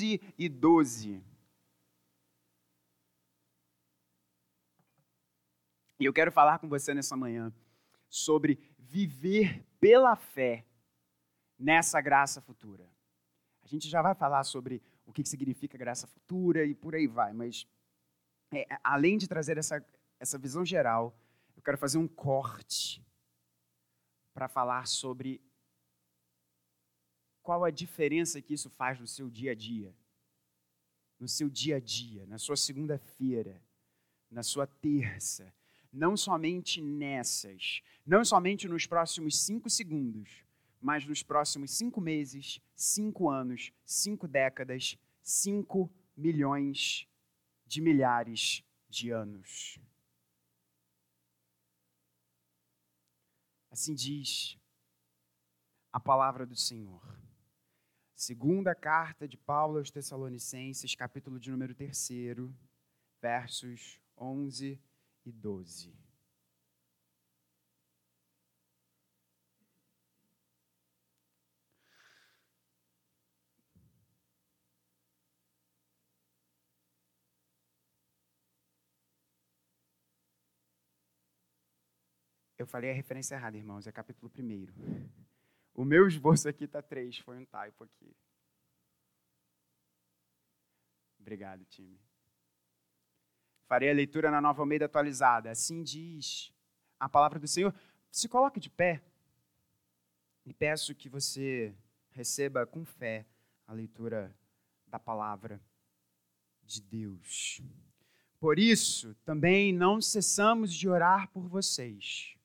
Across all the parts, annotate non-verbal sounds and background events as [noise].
11 e 12. E eu quero falar com você nessa manhã sobre viver pela fé nessa graça futura. A gente já vai falar sobre o que significa graça futura e por aí vai, mas é, além de trazer essa, essa visão geral, eu quero fazer um corte para falar sobre qual a diferença que isso faz no seu dia a dia. No seu dia a dia, na sua segunda-feira, na sua terça, não somente nessas, não somente nos próximos cinco segundos, mas nos próximos cinco meses, cinco anos, cinco décadas, cinco milhões de milhares de anos. Assim diz a palavra do Senhor. Segunda carta de Paulo aos Tessalonicenses, capítulo de número 3, versos 11 e 12. Eu falei a referência errada, irmãos, é capítulo 1. O meu esboço aqui está 3, foi um typo aqui. Obrigado, time. Farei a leitura na nova Almeida atualizada. Assim diz a palavra do Senhor. Se coloque de pé e peço que você receba com fé a leitura da palavra de Deus. Por isso, também não cessamos de orar por vocês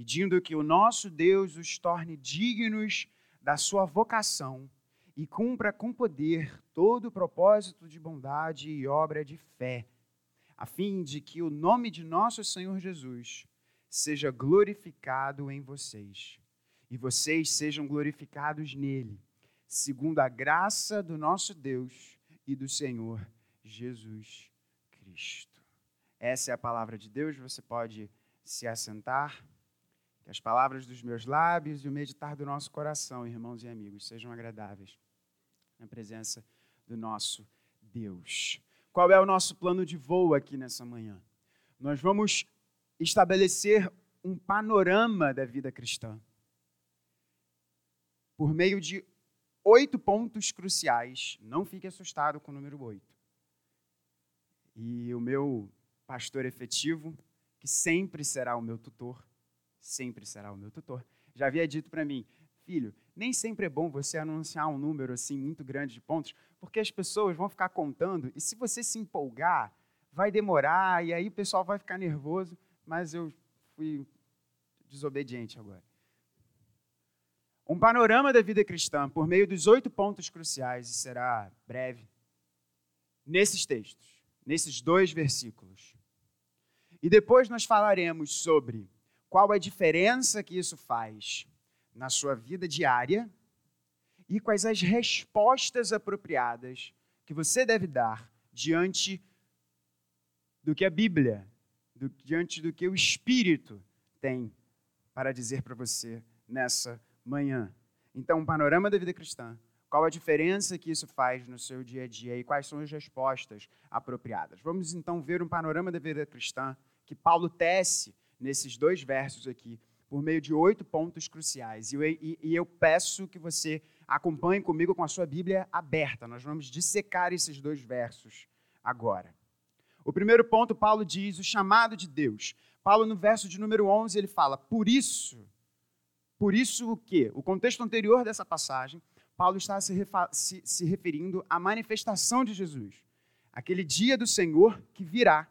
pedindo que o nosso Deus os torne dignos da sua vocação e cumpra com poder todo o propósito de bondade e obra de fé, a fim de que o nome de nosso Senhor Jesus seja glorificado em vocês e vocês sejam glorificados nele, segundo a graça do nosso Deus e do Senhor Jesus Cristo. Essa é a palavra de Deus, você pode se assentar. Que as palavras dos meus lábios e o meditar do nosso coração, irmãos e amigos, sejam agradáveis na presença do nosso Deus. Qual é o nosso plano de voo aqui nessa manhã? Nós vamos estabelecer um panorama da vida cristã por meio de oito pontos cruciais. Não fique assustado com o número oito. E o meu pastor efetivo, que sempre será o meu tutor, sempre será o meu tutor. Já havia dito para mim, filho, nem sempre é bom você anunciar um número assim muito grande de pontos, porque as pessoas vão ficar contando e se você se empolgar, vai demorar e aí o pessoal vai ficar nervoso, mas eu fui desobediente agora. Um panorama da vida cristã por meio dos oito pontos cruciais, e será breve, nesses textos, nesses dois versículos. E depois nós falaremos sobre qual a diferença que isso faz na sua vida diária e quais as respostas apropriadas que você deve dar diante do que a Bíblia, do, diante do que o Espírito tem para dizer para você nessa manhã. Então, um panorama da vida cristã. Qual a diferença que isso faz no seu dia a dia e quais são as respostas apropriadas? Vamos então ver um panorama da vida cristã que Paulo tece nesses dois versos aqui, por meio de oito pontos cruciais. E eu, e, e eu peço que você acompanhe comigo com a sua Bíblia aberta. Nós vamos dissecar esses dois versos agora. O primeiro ponto, Paulo diz o chamado de Deus. Paulo, no verso de número 11, ele fala: Por isso, por isso o quê? O contexto anterior dessa passagem, Paulo está se, se, se referindo à manifestação de Jesus. Aquele dia do Senhor que virá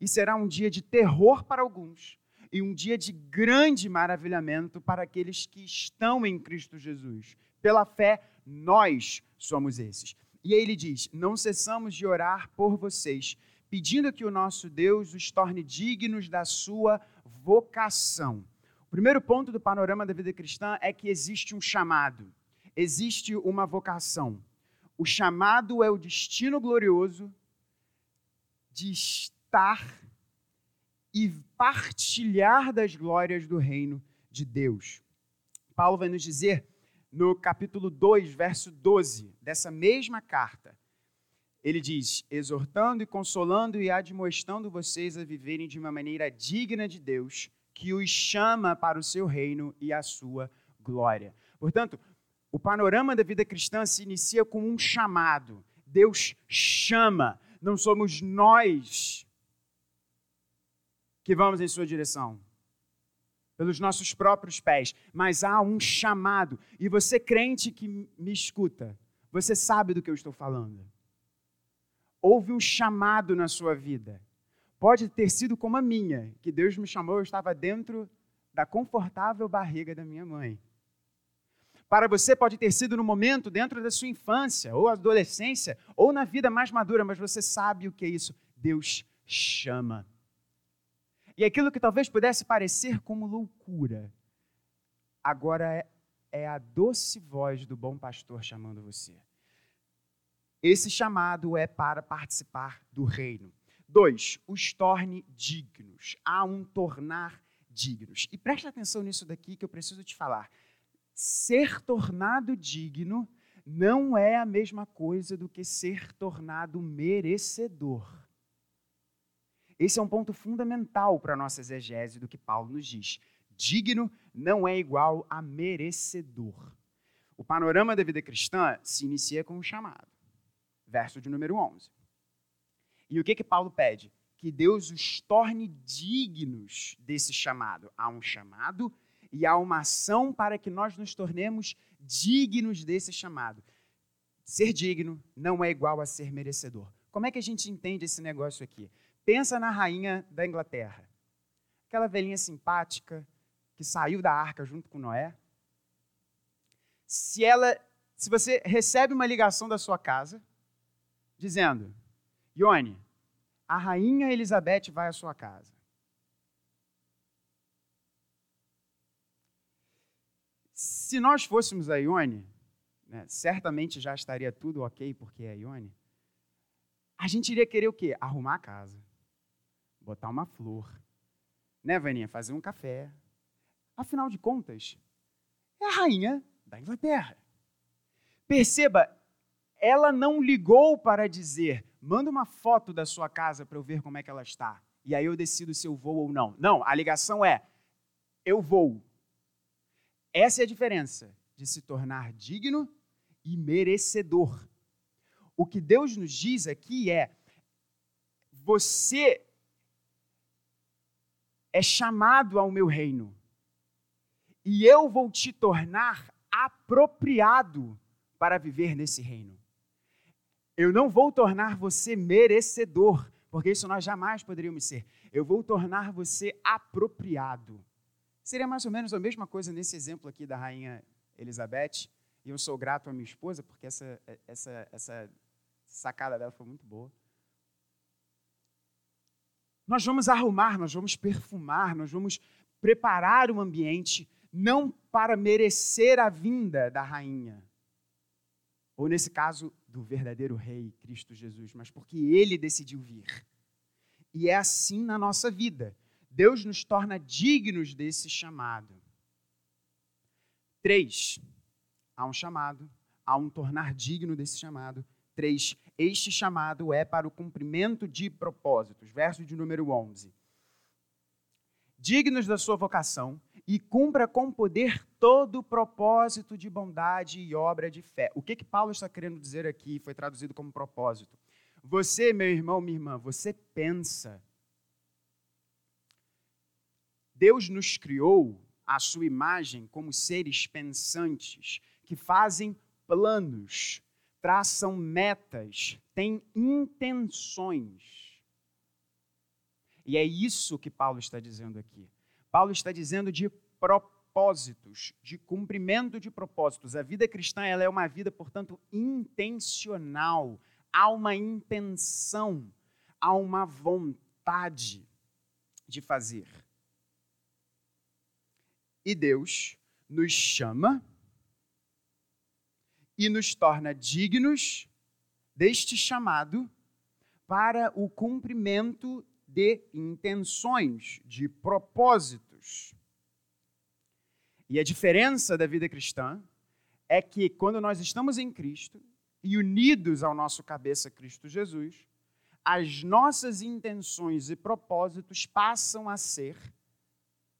e será um dia de terror para alguns, e um dia de grande maravilhamento para aqueles que estão em Cristo Jesus. Pela fé, nós somos esses. E aí ele diz: Não cessamos de orar por vocês, pedindo que o nosso Deus os torne dignos da sua vocação. O primeiro ponto do panorama da vida cristã é que existe um chamado, existe uma vocação. O chamado é o destino glorioso de estar e partilhar das glórias do reino de Deus. Paulo vai nos dizer no capítulo 2, verso 12, dessa mesma carta, ele diz: exortando e consolando e admoestando vocês a viverem de uma maneira digna de Deus, que os chama para o seu reino e a sua glória. Portanto, o panorama da vida cristã se inicia com um chamado. Deus chama, não somos nós que vamos em sua direção, pelos nossos próprios pés, mas há um chamado. E você, crente que me escuta, você sabe do que eu estou falando. Houve um chamado na sua vida. Pode ter sido como a minha, que Deus me chamou, eu estava dentro da confortável barriga da minha mãe. Para você pode ter sido no momento dentro da sua infância, ou adolescência, ou na vida mais madura, mas você sabe o que é isso. Deus chama. E aquilo que talvez pudesse parecer como loucura, agora é, é a doce voz do bom pastor chamando você. Esse chamado é para participar do reino. Dois, os torne dignos. Há um tornar dignos. E preste atenção nisso daqui que eu preciso te falar ser tornado digno não é a mesma coisa do que ser tornado merecedor. Esse é um ponto fundamental para a nossa exegese do que Paulo nos diz. Digno não é igual a merecedor. O panorama da vida cristã se inicia com um chamado. Verso de número 11. E o que, que Paulo pede? Que Deus os torne dignos desse chamado. Há um chamado e há uma ação para que nós nos tornemos dignos desse chamado. Ser digno não é igual a ser merecedor. Como é que a gente entende esse negócio aqui? Pensa na rainha da Inglaterra. Aquela velhinha simpática que saiu da arca junto com Noé. Se ela, se você recebe uma ligação da sua casa dizendo: "Ione, a rainha Elizabeth vai à sua casa. Se nós fôssemos a Ione, né, certamente já estaria tudo ok porque é a Ione. A gente iria querer o quê? Arrumar a casa, botar uma flor, né, Vaninha? Fazer um café. Afinal de contas, é a rainha da Inglaterra. Perceba, ela não ligou para dizer: manda uma foto da sua casa para eu ver como é que ela está. E aí eu decido se eu vou ou não. Não, a ligação é: eu vou. Essa é a diferença de se tornar digno e merecedor. O que Deus nos diz aqui é: você é chamado ao meu reino, e eu vou te tornar apropriado para viver nesse reino. Eu não vou tornar você merecedor, porque isso nós jamais poderíamos ser. Eu vou tornar você apropriado. Seria mais ou menos a mesma coisa nesse exemplo aqui da rainha Elizabeth. E eu sou grato à minha esposa, porque essa, essa, essa sacada dela foi muito boa. Nós vamos arrumar, nós vamos perfumar, nós vamos preparar o ambiente, não para merecer a vinda da rainha, ou nesse caso, do verdadeiro rei, Cristo Jesus, mas porque ele decidiu vir. E é assim na nossa vida. Deus nos torna dignos desse chamado. Três, há um chamado, há um tornar digno desse chamado. Três, este chamado é para o cumprimento de propósitos. Verso de número 11. Dignos da sua vocação e cumpra com poder todo o propósito de bondade e obra de fé. O que, que Paulo está querendo dizer aqui? Foi traduzido como propósito. Você, meu irmão, minha irmã, você pensa Deus nos criou à sua imagem como seres pensantes, que fazem planos, traçam metas, têm intenções. E é isso que Paulo está dizendo aqui. Paulo está dizendo de propósitos, de cumprimento de propósitos. A vida cristã ela é uma vida, portanto, intencional. Há uma intenção, há uma vontade de fazer. E Deus nos chama e nos torna dignos deste chamado para o cumprimento de intenções, de propósitos. E a diferença da vida cristã é que quando nós estamos em Cristo e unidos ao nosso cabeça Cristo Jesus, as nossas intenções e propósitos passam a ser,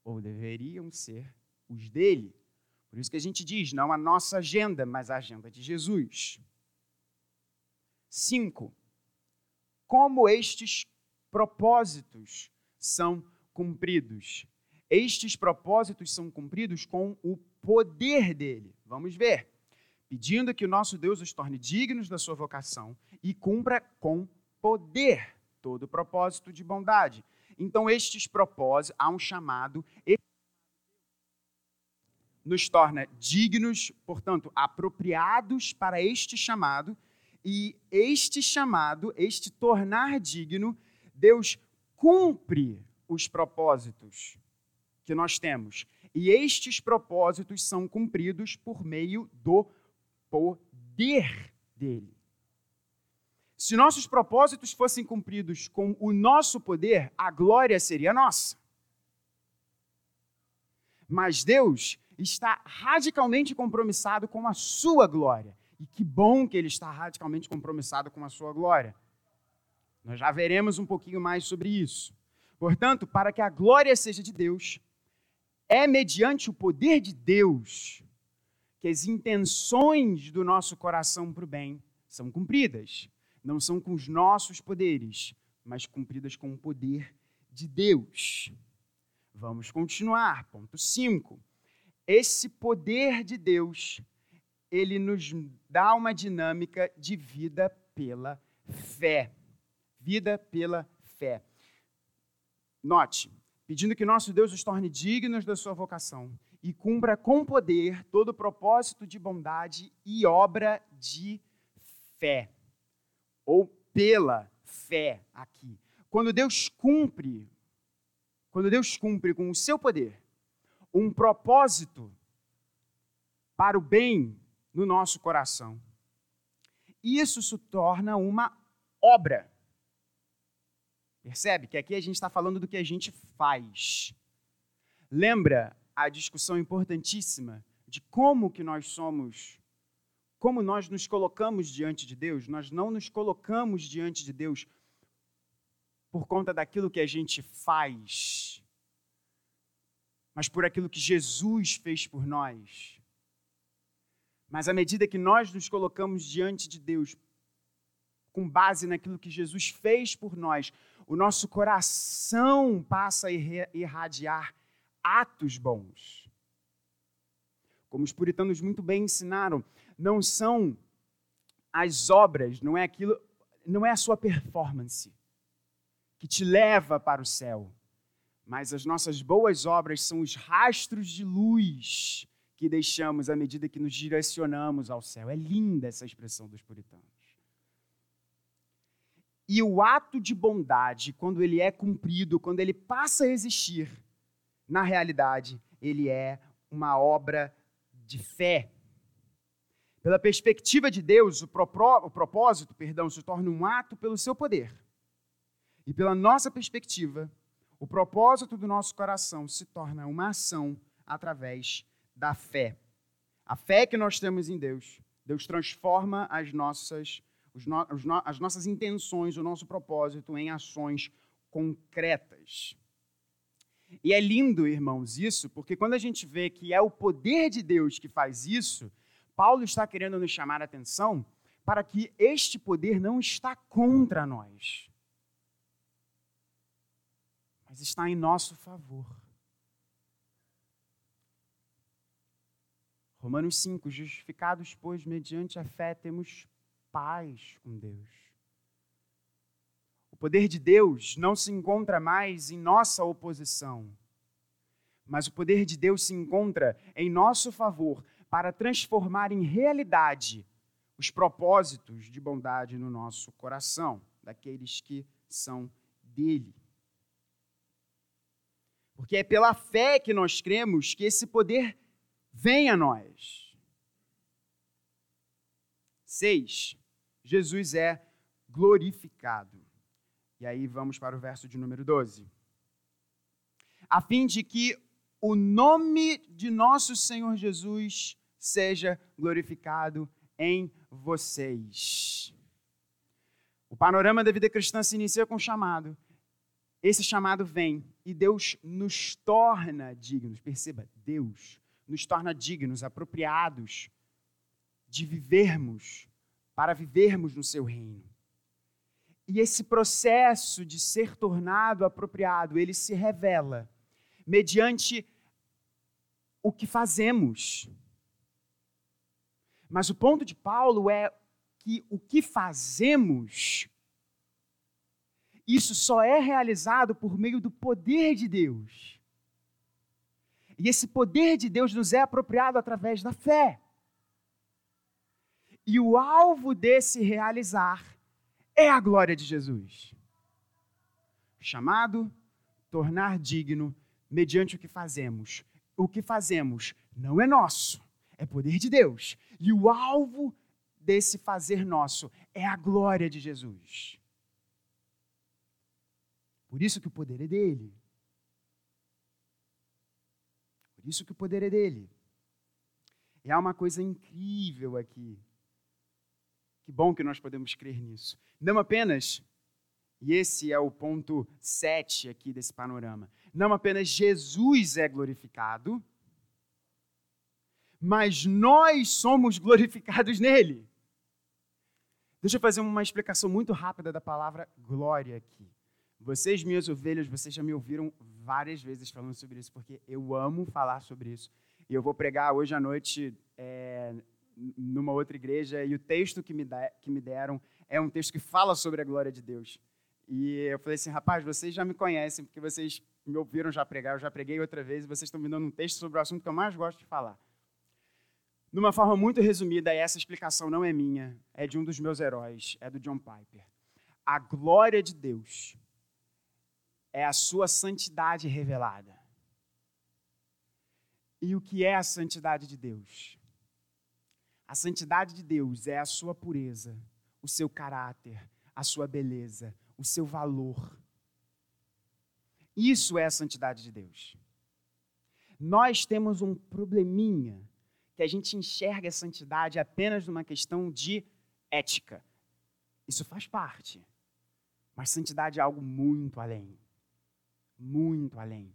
ou deveriam ser, os dele. Por isso que a gente diz, não a nossa agenda, mas a agenda de Jesus. Cinco, como estes propósitos são cumpridos? Estes propósitos são cumpridos com o poder dele. Vamos ver. Pedindo que o nosso Deus os torne dignos da sua vocação e cumpra com poder todo propósito de bondade. Então, estes propósitos, há um chamado, nos torna dignos, portanto, apropriados para este chamado, e este chamado, este tornar digno, Deus cumpre os propósitos que nós temos. E estes propósitos são cumpridos por meio do poder dele. Se nossos propósitos fossem cumpridos com o nosso poder, a glória seria nossa. Mas Deus está radicalmente compromissado com a sua glória. E que bom que ele está radicalmente compromissado com a sua glória. Nós já veremos um pouquinho mais sobre isso. Portanto, para que a glória seja de Deus, é mediante o poder de Deus que as intenções do nosso coração para o bem são cumpridas. Não são com os nossos poderes, mas cumpridas com o poder de Deus. Vamos continuar. Ponto 5. Esse poder de Deus, ele nos dá uma dinâmica de vida pela fé. Vida pela fé. Note, pedindo que nosso Deus os torne dignos da sua vocação e cumpra com poder todo o propósito de bondade e obra de fé, ou pela fé aqui. Quando Deus cumpre, quando Deus cumpre com o seu poder um propósito para o bem no nosso coração, isso se torna uma obra. Percebe que aqui a gente está falando do que a gente faz. Lembra a discussão importantíssima de como que nós somos, como nós nos colocamos diante de Deus? Nós não nos colocamos diante de Deus por conta daquilo que a gente faz, mas por aquilo que Jesus fez por nós. Mas à medida que nós nos colocamos diante de Deus com base naquilo que Jesus fez por nós, o nosso coração passa a irradiar atos bons. Como os puritanos muito bem ensinaram, não são as obras, não é aquilo, não é a sua performance que te leva para o céu, mas as nossas boas obras são os rastros de luz que deixamos à medida que nos direcionamos ao céu. É linda essa expressão dos puritanos. E o ato de bondade, quando ele é cumprido, quando ele passa a existir, na realidade, ele é uma obra de fé. Pela perspectiva de Deus, o, o propósito, perdão, se torna um ato pelo seu poder. E pela nossa perspectiva, o propósito do nosso coração se torna uma ação através da fé. A fé que nós temos em Deus, Deus transforma as nossas os no, no, as nossas intenções, o nosso propósito em ações concretas. E é lindo, irmãos, isso, porque quando a gente vê que é o poder de Deus que faz isso, Paulo está querendo nos chamar a atenção para que este poder não está contra nós, mas está em nosso favor. Romanos 5, justificados, pois, mediante a fé, temos paz com Deus. O poder de Deus não se encontra mais em nossa oposição, mas o poder de Deus se encontra em nosso favor para transformar em realidade os propósitos de bondade no nosso coração, daqueles que são dele. Porque é pela fé que nós cremos que esse poder vem a nós. Seis, Jesus é glorificado. E aí vamos para o verso de número 12. A fim de que o nome de nosso Senhor Jesus seja glorificado em vocês. O panorama da vida cristã se inicia com um chamado. Esse chamado vem e Deus nos torna dignos. Perceba, Deus nos torna dignos, apropriados de vivermos, para vivermos no seu reino. E esse processo de ser tornado apropriado, ele se revela mediante o que fazemos. Mas o ponto de Paulo é que o que fazemos, isso só é realizado por meio do poder de Deus. E esse poder de Deus nos é apropriado através da fé. E o alvo desse realizar é a glória de Jesus. Chamado, tornar digno mediante o que fazemos. O que fazemos não é nosso, é poder de Deus. E o alvo desse fazer nosso é a glória de Jesus. Por isso que o poder é dele. Por isso que o poder é dele. E há uma coisa incrível aqui. Que bom que nós podemos crer nisso. Não apenas, e esse é o ponto 7 aqui desse panorama, não apenas Jesus é glorificado, mas nós somos glorificados nele. Deixa eu fazer uma explicação muito rápida da palavra glória aqui. Vocês, minhas ovelhas, vocês já me ouviram várias vezes falando sobre isso, porque eu amo falar sobre isso. E eu vou pregar hoje à noite é, numa outra igreja, e o texto que me, da, que me deram é um texto que fala sobre a glória de Deus. E eu falei assim, rapaz, vocês já me conhecem, porque vocês me ouviram já pregar, eu já preguei outra vez, e vocês estão me dando um texto sobre o assunto que eu mais gosto de falar. Numa forma muito resumida, essa explicação não é minha, é de um dos meus heróis, é do John Piper. A glória de Deus é a sua santidade revelada. E o que é a santidade de Deus? A santidade de Deus é a sua pureza, o seu caráter, a sua beleza, o seu valor. Isso é a santidade de Deus. Nós temos um probleminha que a gente enxerga a santidade apenas numa questão de ética. Isso faz parte. Mas santidade é algo muito além. Muito além.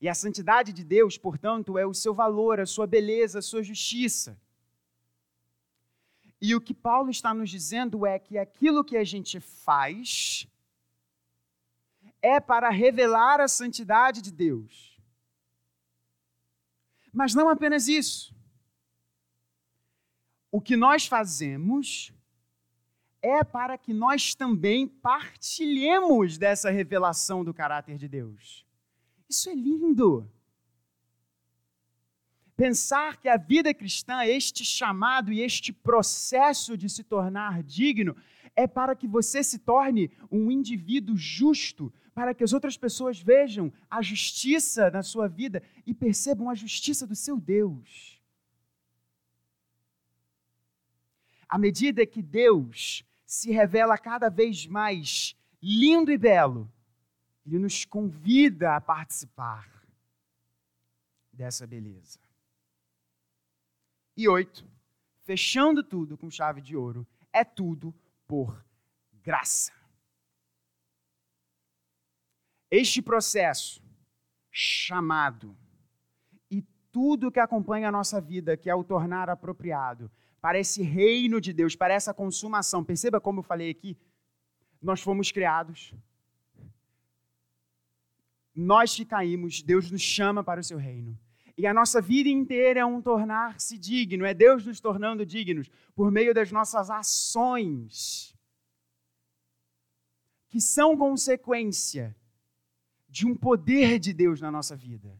E a santidade de Deus, portanto, é o seu valor, a sua beleza, a sua justiça. E o que Paulo está nos dizendo é que aquilo que a gente faz é para revelar a santidade de Deus. Mas não apenas isso. O que nós fazemos é para que nós também partilhemos dessa revelação do caráter de Deus. Isso é lindo. Pensar que a vida cristã, este chamado e este processo de se tornar digno, é para que você se torne um indivíduo justo, para que as outras pessoas vejam a justiça na sua vida e percebam a justiça do seu Deus. À medida que Deus se revela cada vez mais lindo e belo, Ele nos convida a participar dessa beleza. E oito, fechando tudo com chave de ouro, é tudo por graça. Este processo chamado e tudo que acompanha a nossa vida, que é o tornar apropriado para esse reino de Deus, para essa consumação. Perceba como eu falei aqui, nós fomos criados. Nós que caímos, Deus nos chama para o seu reino. E a nossa vida inteira é um tornar-se digno, é Deus nos tornando dignos por meio das nossas ações, que são consequência de um poder de Deus na nossa vida.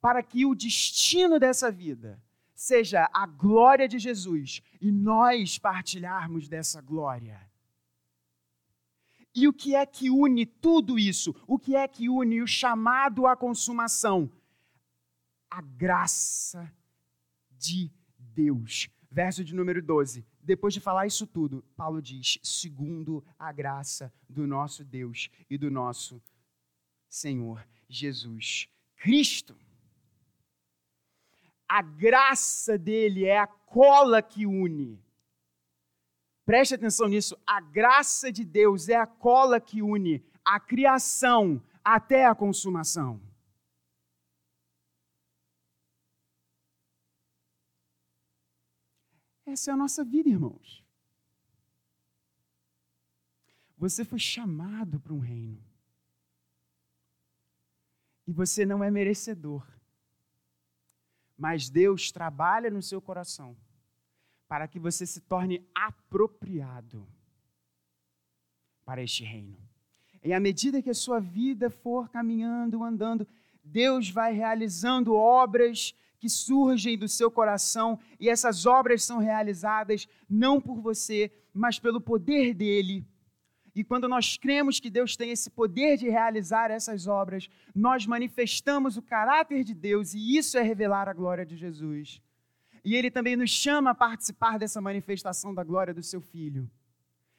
Para que o destino dessa vida seja a glória de Jesus e nós partilharmos dessa glória. E o que é que une tudo isso? O que é que une o chamado à consumação? a graça de Deus. Verso de número 12. Depois de falar isso tudo, Paulo diz: segundo a graça do nosso Deus e do nosso Senhor Jesus Cristo. A graça dele é a cola que une. Preste atenção nisso. A graça de Deus é a cola que une a criação até a consumação. Essa é a nossa vida, irmãos. Você foi chamado para um reino. E você não é merecedor. Mas Deus trabalha no seu coração para que você se torne apropriado para este reino. E à medida que a sua vida for caminhando, andando, Deus vai realizando obras que surgem do seu coração, e essas obras são realizadas não por você, mas pelo poder dele. E quando nós cremos que Deus tem esse poder de realizar essas obras, nós manifestamos o caráter de Deus, e isso é revelar a glória de Jesus. E ele também nos chama a participar dessa manifestação da glória do seu Filho.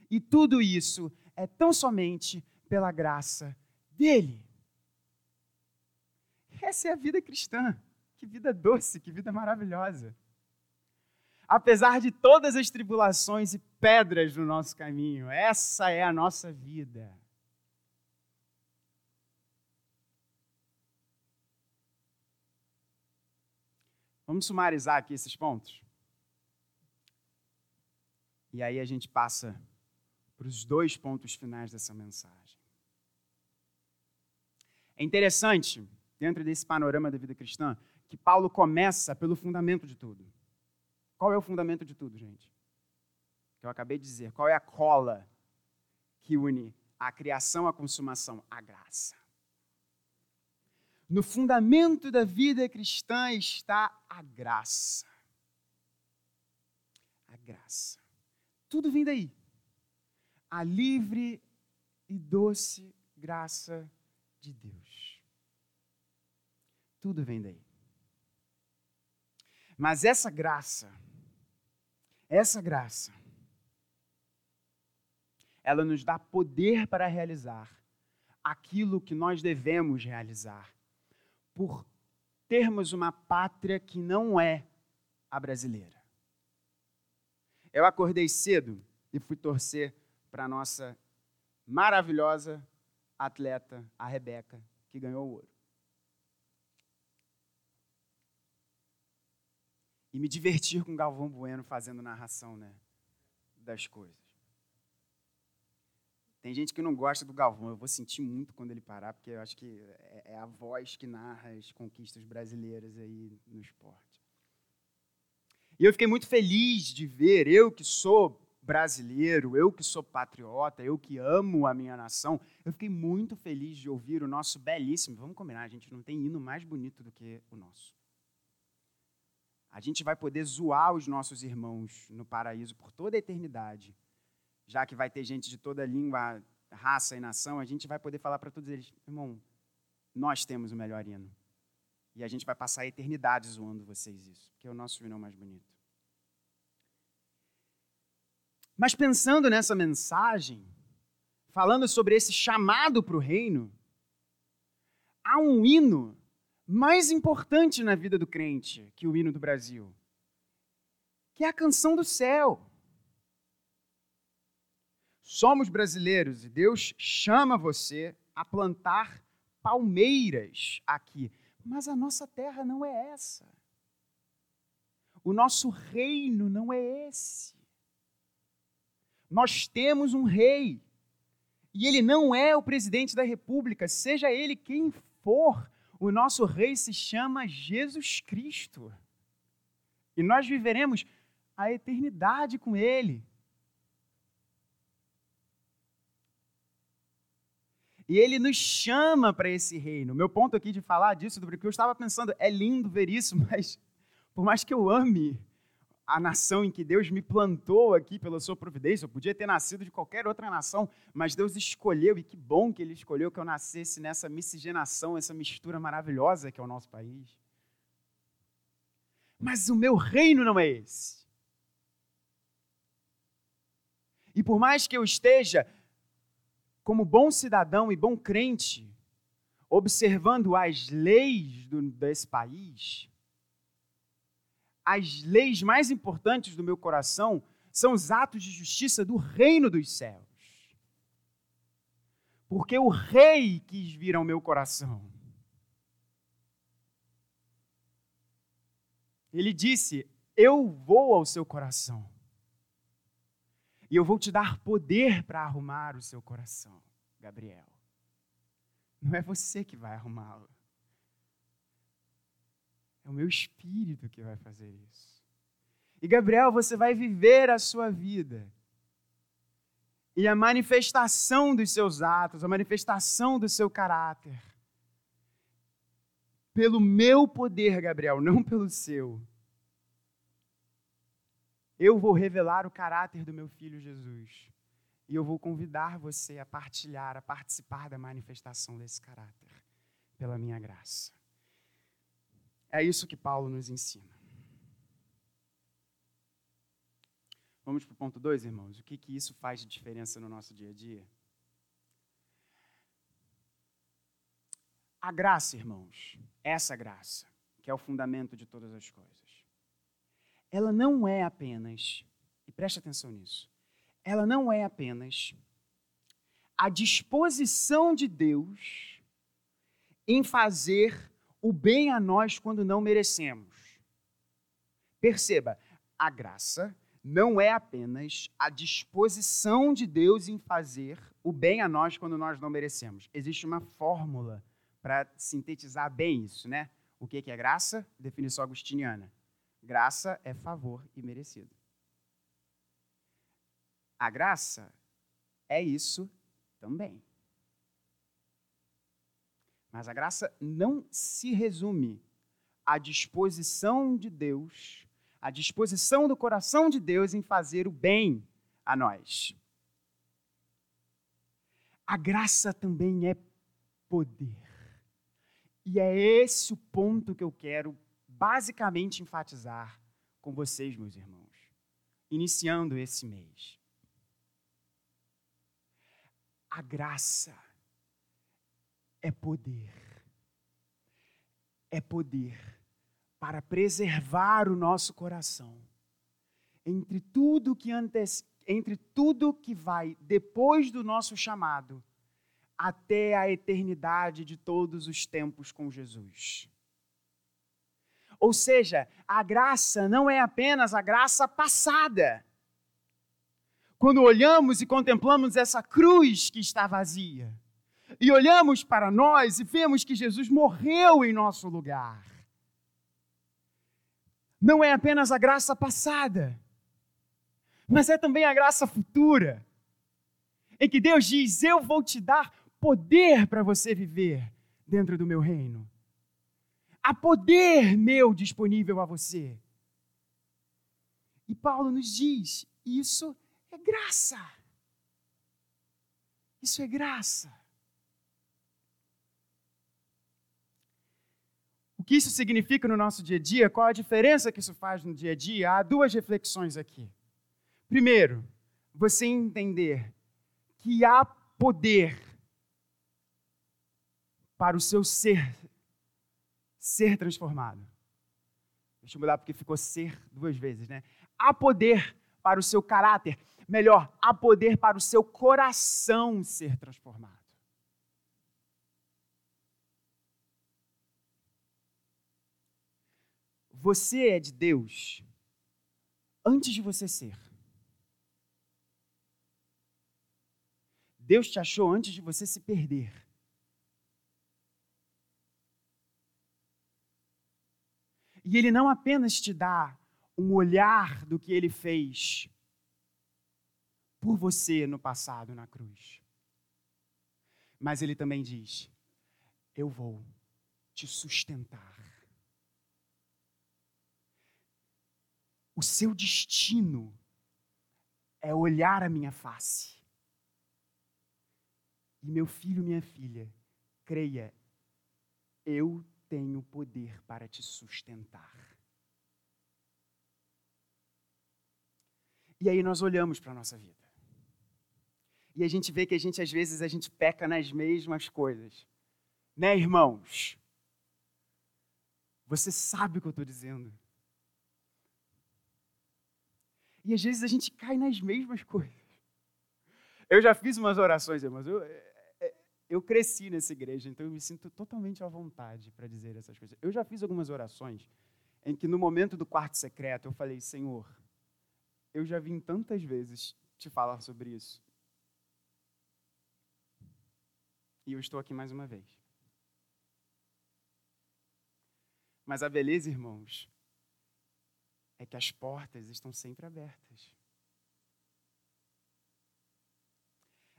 E tudo isso é tão somente pela graça dele. Essa é a vida cristã. Que vida doce, que vida maravilhosa. Apesar de todas as tribulações e pedras no nosso caminho, essa é a nossa vida. Vamos sumarizar aqui esses pontos? E aí a gente passa para os dois pontos finais dessa mensagem. É interessante, dentro desse panorama da vida cristã, que Paulo começa pelo fundamento de tudo. Qual é o fundamento de tudo, gente? Que eu acabei de dizer. Qual é a cola que une a criação à consumação? A graça. No fundamento da vida cristã está a graça. A graça. Tudo vem daí. A livre e doce graça de Deus. Tudo vem daí. Mas essa graça, essa graça, ela nos dá poder para realizar aquilo que nós devemos realizar, por termos uma pátria que não é a brasileira. Eu acordei cedo e fui torcer para a nossa maravilhosa atleta, a Rebeca, que ganhou o ouro. E me divertir com Galvão Bueno fazendo narração né, das coisas. Tem gente que não gosta do Galvão, eu vou sentir muito quando ele parar, porque eu acho que é, é a voz que narra as conquistas brasileiras aí no esporte. E eu fiquei muito feliz de ver, eu que sou brasileiro, eu que sou patriota, eu que amo a minha nação, eu fiquei muito feliz de ouvir o nosso belíssimo, vamos combinar, a gente não tem hino mais bonito do que o nosso a gente vai poder zoar os nossos irmãos no paraíso por toda a eternidade. Já que vai ter gente de toda língua, raça e nação, a gente vai poder falar para todos eles: irmão, nós temos o melhor hino. E a gente vai passar a eternidade zoando vocês isso, que é o nosso hino mais bonito. Mas pensando nessa mensagem, falando sobre esse chamado para o reino, há um hino mais importante na vida do crente que o hino do Brasil, que é a canção do céu. Somos brasileiros e Deus chama você a plantar palmeiras aqui, mas a nossa terra não é essa. O nosso reino não é esse. Nós temos um rei e ele não é o presidente da república, seja ele quem for o nosso rei se chama Jesus Cristo. E nós viveremos a eternidade com ele. E ele nos chama para esse reino. Meu ponto aqui de falar disso, porque eu estava pensando, é lindo ver isso, [laughs] mas por mais que eu ame a nação em que Deus me plantou aqui pela sua providência. Eu podia ter nascido de qualquer outra nação, mas Deus escolheu, e que bom que Ele escolheu que eu nascesse nessa miscigenação, essa mistura maravilhosa que é o nosso país. Mas o meu reino não é esse. E por mais que eu esteja como bom cidadão e bom crente, observando as leis do, desse país, as leis mais importantes do meu coração são os atos de justiça do reino dos céus. Porque o rei quis vir ao meu coração. Ele disse: Eu vou ao seu coração. E eu vou te dar poder para arrumar o seu coração, Gabriel. Não é você que vai arrumá-lo. É o meu espírito que vai fazer isso. E Gabriel, você vai viver a sua vida. E a manifestação dos seus atos, a manifestação do seu caráter. Pelo meu poder, Gabriel, não pelo seu. Eu vou revelar o caráter do meu filho Jesus. E eu vou convidar você a partilhar, a participar da manifestação desse caráter, pela minha graça. É isso que Paulo nos ensina. Vamos para o ponto 2, irmãos. O que, que isso faz de diferença no nosso dia a dia? A graça, irmãos, essa graça, que é o fundamento de todas as coisas, ela não é apenas, e preste atenção nisso, ela não é apenas a disposição de Deus em fazer o bem a nós quando não merecemos. Perceba, a graça não é apenas a disposição de Deus em fazer o bem a nós quando nós não merecemos. Existe uma fórmula para sintetizar bem isso, né? O que é graça? Definição agustiniana. Graça é favor e merecido. A graça é isso também. Mas a graça não se resume à disposição de Deus, à disposição do coração de Deus em fazer o bem a nós. A graça também é poder. E é esse o ponto que eu quero basicamente enfatizar com vocês, meus irmãos, iniciando esse mês. A graça é poder. É poder para preservar o nosso coração entre tudo que antes, entre tudo que vai depois do nosso chamado até a eternidade de todos os tempos com Jesus. Ou seja, a graça não é apenas a graça passada. Quando olhamos e contemplamos essa cruz que está vazia, e olhamos para nós e vemos que Jesus morreu em nosso lugar. Não é apenas a graça passada, mas é também a graça futura, em que Deus diz: Eu vou te dar poder para você viver dentro do meu reino. Há poder meu disponível a você. E Paulo nos diz: Isso é graça. Isso é graça. Que isso significa no nosso dia a dia, qual a diferença que isso faz no dia a dia, há duas reflexões aqui. Primeiro, você entender que há poder para o seu ser ser transformado. Deixa eu mudar porque ficou ser duas vezes, né? Há poder para o seu caráter, melhor, há poder para o seu coração ser transformado. Você é de Deus antes de você ser. Deus te achou antes de você se perder. E Ele não apenas te dá um olhar do que Ele fez por você no passado na cruz, mas Ele também diz: Eu vou te sustentar. O seu destino é olhar a minha face. E meu filho, minha filha, creia, eu tenho poder para te sustentar. E aí nós olhamos para a nossa vida. E a gente vê que a gente, às vezes, a gente peca nas mesmas coisas. Né, irmãos? Você sabe o que eu estou dizendo. E às vezes a gente cai nas mesmas [laughs] coisas. Eu já fiz umas orações, irmãos. Eu, é, é, eu cresci nessa igreja, então eu me sinto totalmente à vontade para dizer essas coisas. Eu já fiz algumas orações em que no momento do quarto secreto eu falei: Senhor, eu já vim tantas vezes te falar sobre isso. E eu estou aqui mais uma vez. Mas a beleza, irmãos, é que as portas estão sempre abertas.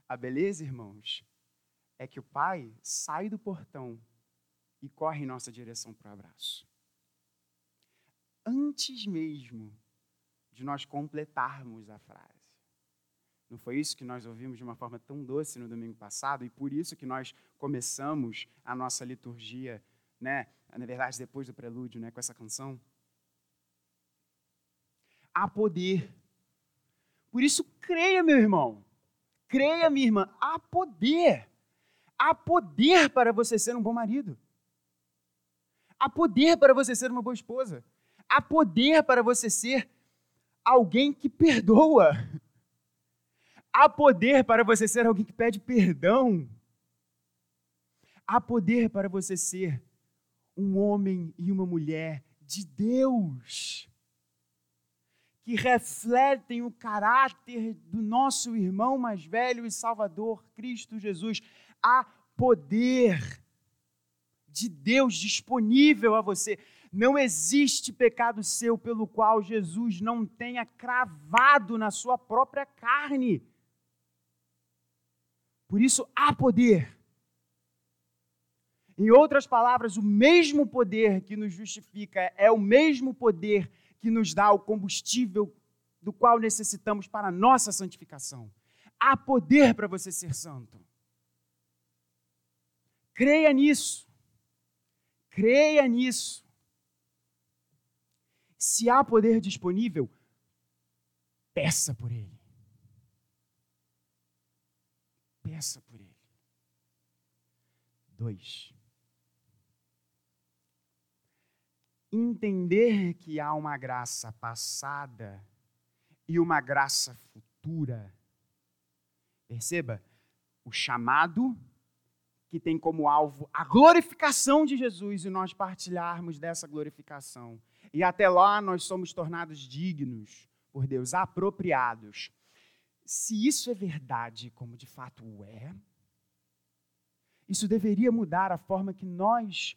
A beleza, irmãos, é que o Pai sai do portão e corre em nossa direção para o abraço. Antes mesmo de nós completarmos a frase. Não foi isso que nós ouvimos de uma forma tão doce no domingo passado e por isso que nós começamos a nossa liturgia, né? Na verdade, depois do prelúdio, né, com essa canção há poder. Por isso, creia, meu irmão. Creia, minha irmã. Há poder. Há poder para você ser um bom marido. Há poder para você ser uma boa esposa. Há poder para você ser alguém que perdoa. Há poder para você ser alguém que pede perdão. Há poder para você ser um homem e uma mulher de Deus que refletem o caráter do nosso irmão mais velho e Salvador, Cristo Jesus. Há poder de Deus disponível a você. Não existe pecado seu pelo qual Jesus não tenha cravado na sua própria carne. Por isso há poder. Em outras palavras, o mesmo poder que nos justifica é o mesmo poder que nos dá o combustível do qual necessitamos para a nossa santificação. Há poder para você ser santo. Creia nisso. Creia nisso. Se há poder disponível, peça por ele. Peça por ele. Dois. Entender que há uma graça passada e uma graça futura. Perceba, o chamado que tem como alvo a glorificação de Jesus e nós partilharmos dessa glorificação. E até lá nós somos tornados dignos por Deus, apropriados. Se isso é verdade, como de fato é, isso deveria mudar a forma que nós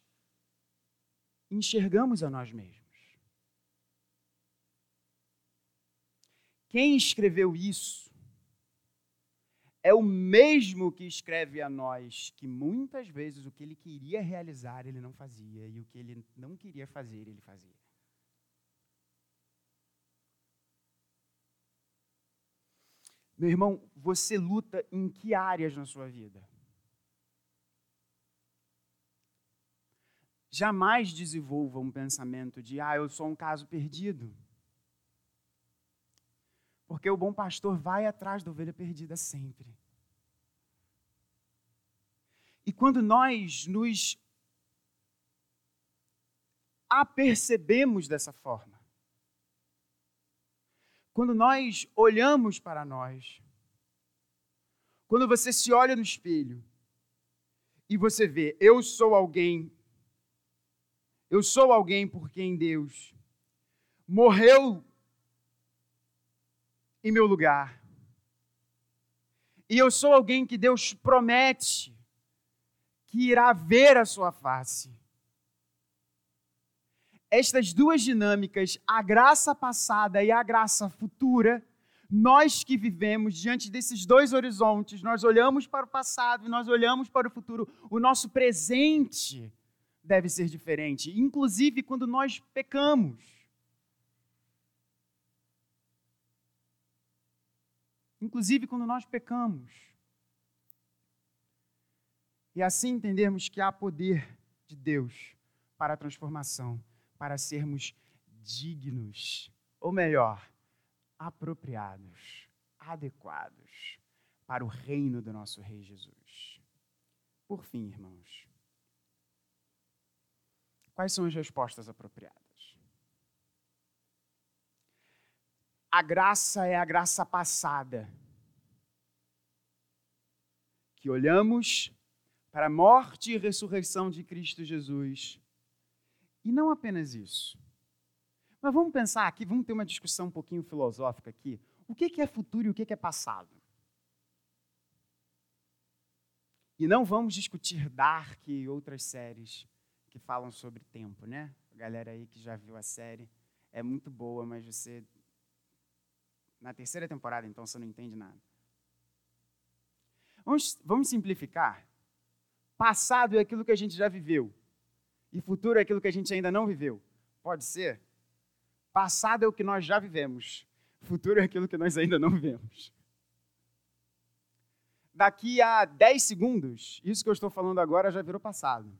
enxergamos a nós mesmos. Quem escreveu isso é o mesmo que escreve a nós que muitas vezes o que ele queria realizar ele não fazia e o que ele não queria fazer ele fazia. Meu irmão, você luta em que áreas na sua vida? Jamais desenvolva um pensamento de, ah, eu sou um caso perdido. Porque o bom pastor vai atrás da ovelha perdida sempre. E quando nós nos apercebemos dessa forma, quando nós olhamos para nós, quando você se olha no espelho e você vê, eu sou alguém eu sou alguém por quem Deus morreu em meu lugar. E eu sou alguém que Deus promete que irá ver a sua face. Estas duas dinâmicas, a graça passada e a graça futura, nós que vivemos diante desses dois horizontes, nós olhamos para o passado e nós olhamos para o futuro, o nosso presente deve ser diferente, inclusive quando nós pecamos. Inclusive quando nós pecamos. E assim entendermos que há poder de Deus para a transformação, para sermos dignos, ou melhor, apropriados, adequados para o reino do nosso Rei Jesus. Por fim, irmãos, Quais são as respostas apropriadas? a graça é a graça passada. Que olhamos para a morte e ressurreição de Cristo Jesus. E não apenas isso. Mas vamos pensar aqui, vamos ter uma discussão um pouquinho filosófica aqui. O que é futuro e o que é passado? E não vamos discutir Dark e outras séries que falam sobre tempo, né? A galera aí que já viu a série é muito boa, mas você. Na terceira temporada, então, você não entende nada. Vamos, vamos simplificar. Passado é aquilo que a gente já viveu. E futuro é aquilo que a gente ainda não viveu. Pode ser? Passado é o que nós já vivemos. Futuro é aquilo que nós ainda não vivemos daqui a 10 segundos, isso que eu estou falando agora já virou passado.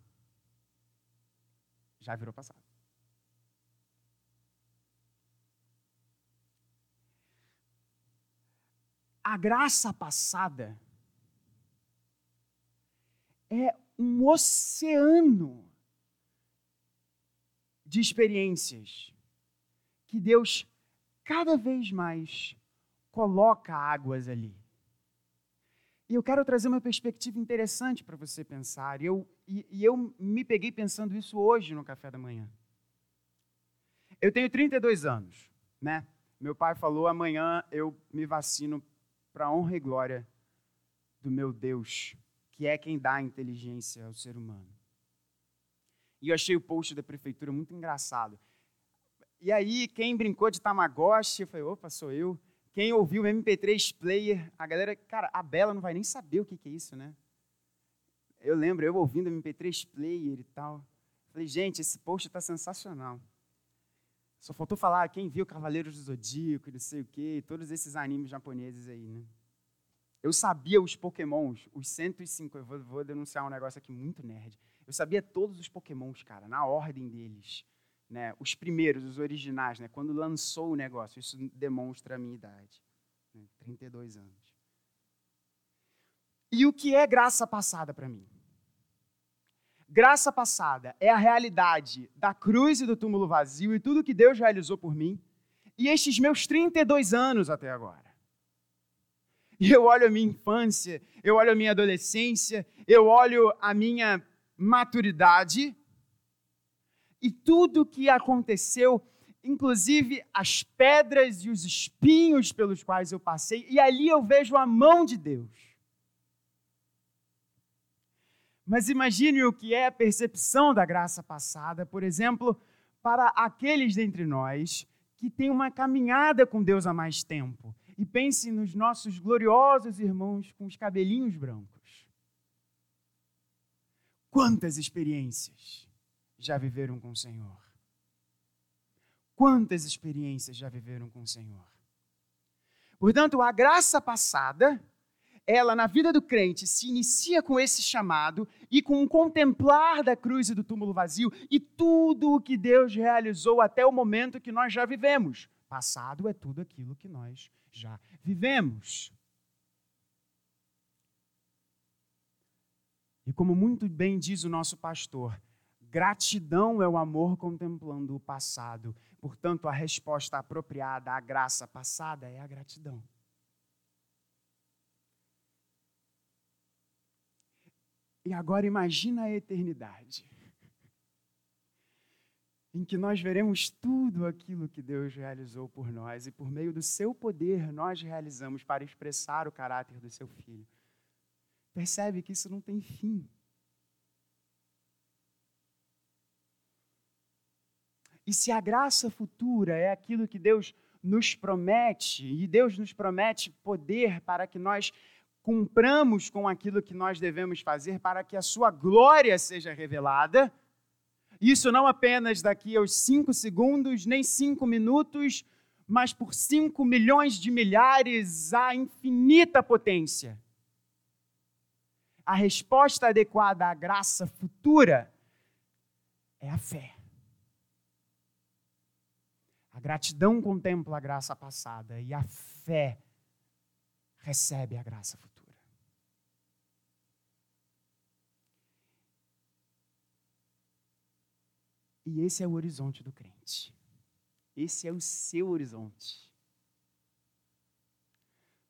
Já virou passado. A graça passada é um oceano de experiências que Deus cada vez mais coloca águas ali. E eu quero trazer uma perspectiva interessante para você pensar. E eu, e, e eu me peguei pensando isso hoje no café da manhã. Eu tenho 32 anos, né? Meu pai falou: amanhã eu me vacino para a honra e glória do meu Deus, que é quem dá inteligência ao ser humano. E eu achei o post da prefeitura muito engraçado. E aí, quem brincou de Tamagotchi, eu falei: opa, sou eu. Quem ouviu o MP3 player, a galera, cara, a Bela não vai nem saber o que, que é isso, né? Eu lembro, eu ouvindo o MP3 player e tal. Falei, gente, esse post está sensacional. Só faltou falar quem viu Cavaleiros do Zodíaco, não sei o quê, todos esses animes japoneses aí, né? Eu sabia os pokémons, os 105, eu vou, vou denunciar um negócio aqui muito nerd. Eu sabia todos os pokémons, cara, na ordem deles né, os primeiros, os originais, né, quando lançou o negócio. Isso demonstra a minha idade, né, 32 anos. E o que é graça passada para mim? Graça passada é a realidade da cruz e do túmulo vazio e tudo que Deus realizou por mim, e estes meus 32 anos até agora. E eu olho a minha infância, eu olho a minha adolescência, eu olho a minha maturidade, e tudo o que aconteceu, inclusive as pedras e os espinhos pelos quais eu passei, e ali eu vejo a mão de Deus. Mas imagine o que é a percepção da graça passada, por exemplo, para aqueles dentre nós que têm uma caminhada com Deus há mais tempo. E pense nos nossos gloriosos irmãos com os cabelinhos brancos. Quantas experiências! Já viveram com o Senhor? Quantas experiências já viveram com o Senhor? Portanto, a graça passada, ela na vida do crente se inicia com esse chamado e com o contemplar da cruz e do túmulo vazio e tudo o que Deus realizou até o momento que nós já vivemos. Passado é tudo aquilo que nós já vivemos. E como muito bem diz o nosso pastor, Gratidão é o amor contemplando o passado. Portanto, a resposta apropriada à graça passada é a gratidão. E agora imagina a eternidade, em que nós veremos tudo aquilo que Deus realizou por nós e por meio do seu poder nós realizamos para expressar o caráter do seu filho. Percebe que isso não tem fim. E se a graça futura é aquilo que Deus nos promete, e Deus nos promete poder para que nós cumpramos com aquilo que nós devemos fazer para que a sua glória seja revelada, isso não apenas daqui aos cinco segundos, nem cinco minutos, mas por cinco milhões de milhares, a infinita potência. A resposta adequada à graça futura é a fé. Gratidão contempla a graça passada e a fé recebe a graça futura. E esse é o horizonte do crente. Esse é o seu horizonte.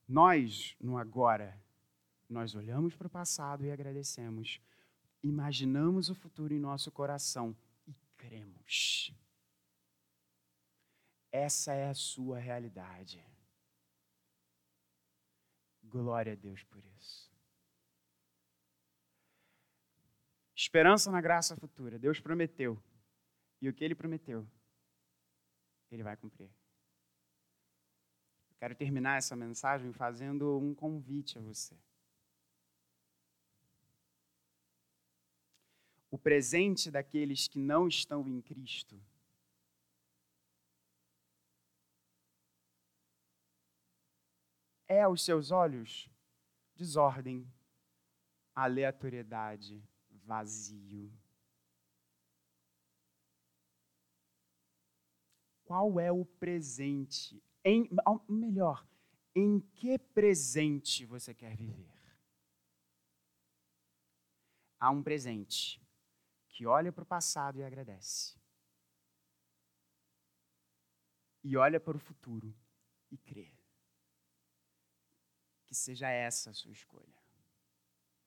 Nós, no agora, nós olhamos para o passado e agradecemos, imaginamos o futuro em nosso coração e cremos. Essa é a sua realidade. Glória a Deus por isso. Esperança na graça futura. Deus prometeu. E o que ele prometeu, ele vai cumprir. Eu quero terminar essa mensagem fazendo um convite a você. O presente daqueles que não estão em Cristo é aos seus olhos desordem, aleatoriedade, vazio. Qual é o presente? Em, melhor, em que presente você quer viver? Há um presente que olha para o passado e agradece. E olha para o futuro e crê. Que seja essa a sua escolha.